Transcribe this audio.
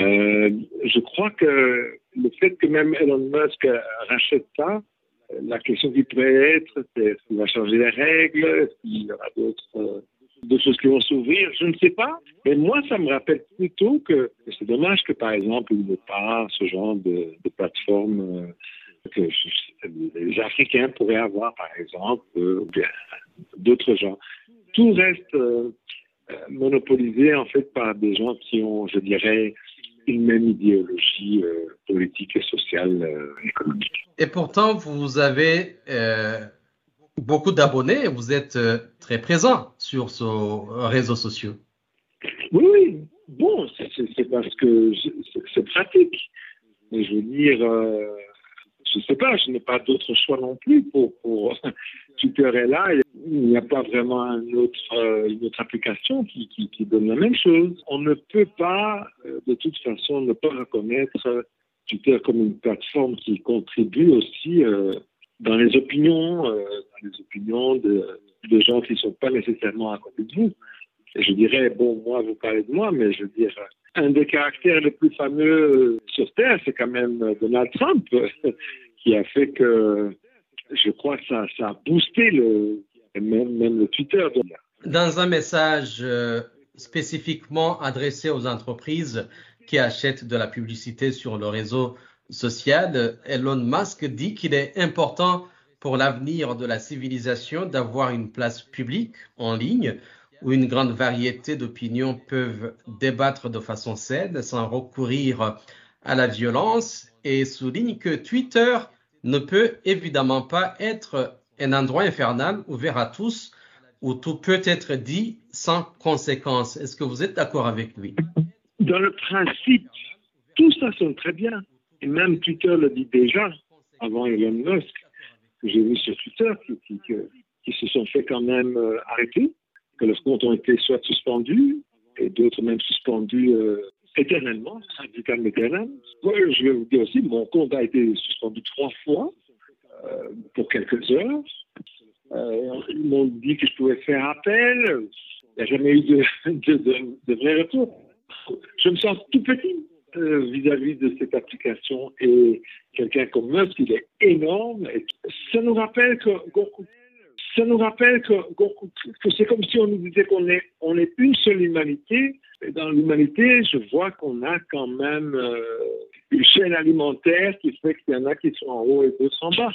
Euh, je crois que le fait que même Elon Musk rachète ça, la question qui pourrait être, c'est est-ce qu'il va changer les règles, est-ce qu'il y aura d'autres de choses qui vont s'ouvrir, je ne sais pas. Mais moi, ça me rappelle plutôt que c'est dommage que, par exemple, il n'y ait pas ce genre de, plateforme euh, que les Africains pourraient avoir, par exemple, euh, ou bien d'autres gens. Tout reste euh, monopolisé, en fait, par des gens qui ont, je dirais, une même idéologie politique et sociale économique. Et pourtant, vous avez beaucoup d'abonnés, vous êtes euh, très présent sur ces réseaux sociaux. Oui, oui. Bon, c'est parce que c'est pratique. Mais je veux dire, euh, je ne sais pas, je n'ai pas d'autre choix non plus pour, pour Twitter là. Il n'y a pas vraiment une autre, euh, une autre application qui, donne la même chose. On ne peut pas, de toute façon, ne pas reconnaître Twitter comme une plateforme qui contribue aussi dans les opinions, euh, dans les opinions de, gens qui ne sont pas nécessairement à côté de vous. Je dirais, bon, moi, vous parlez de moi, mais je veux dire, un des caractères les plus fameux sur Terre, c'est quand même Donald Trump, qui a fait que, je crois ça a boosté le, même, même le Twitter. Dans un message euh, spécifiquement adressé aux entreprises qui achètent de la publicité sur le réseau social, Elon Musk dit qu'il est important pour l'avenir de la civilisation d'avoir une place publique en ligne où une grande variété d'opinions peuvent débattre de façon saine sans recourir à la violence et souligne que Twitter ne peut évidemment pas être un endroit infernal ouvert à tous où tout peut être dit sans conséquence. Est-ce que vous êtes d'accord avec lui? Dans le principe, tout ça sonne très bien. Et même Twitter le dit déjà, avant Elon Musk, que j'ai vu sur Twitter, qui, se sont fait quand même euh, arrêter, que leurs comptes ont été soit suspendus, et d'autres même suspendus euh, éternellement, radicalement éternel. je vais vous dire aussi, mon compte a été suspendu trois fois euh, pour quelques heures. ils m'ont dit que je pouvais faire appel. Il n'y a jamais eu de, de, de, de vrai retour. Je me sens tout petit vis-à-vis de cette application et quelqu'un comme Musk, il est énorme. Ça nous rappelle que, ça nous rappelle que, c'est comme si on nous disait qu'on est, on est une seule humanité. Et dans l'humanité, je vois qu'on a quand même euh, une chaîne alimentaire qui fait qu'il y en a qui sont en haut et d'autres en bas.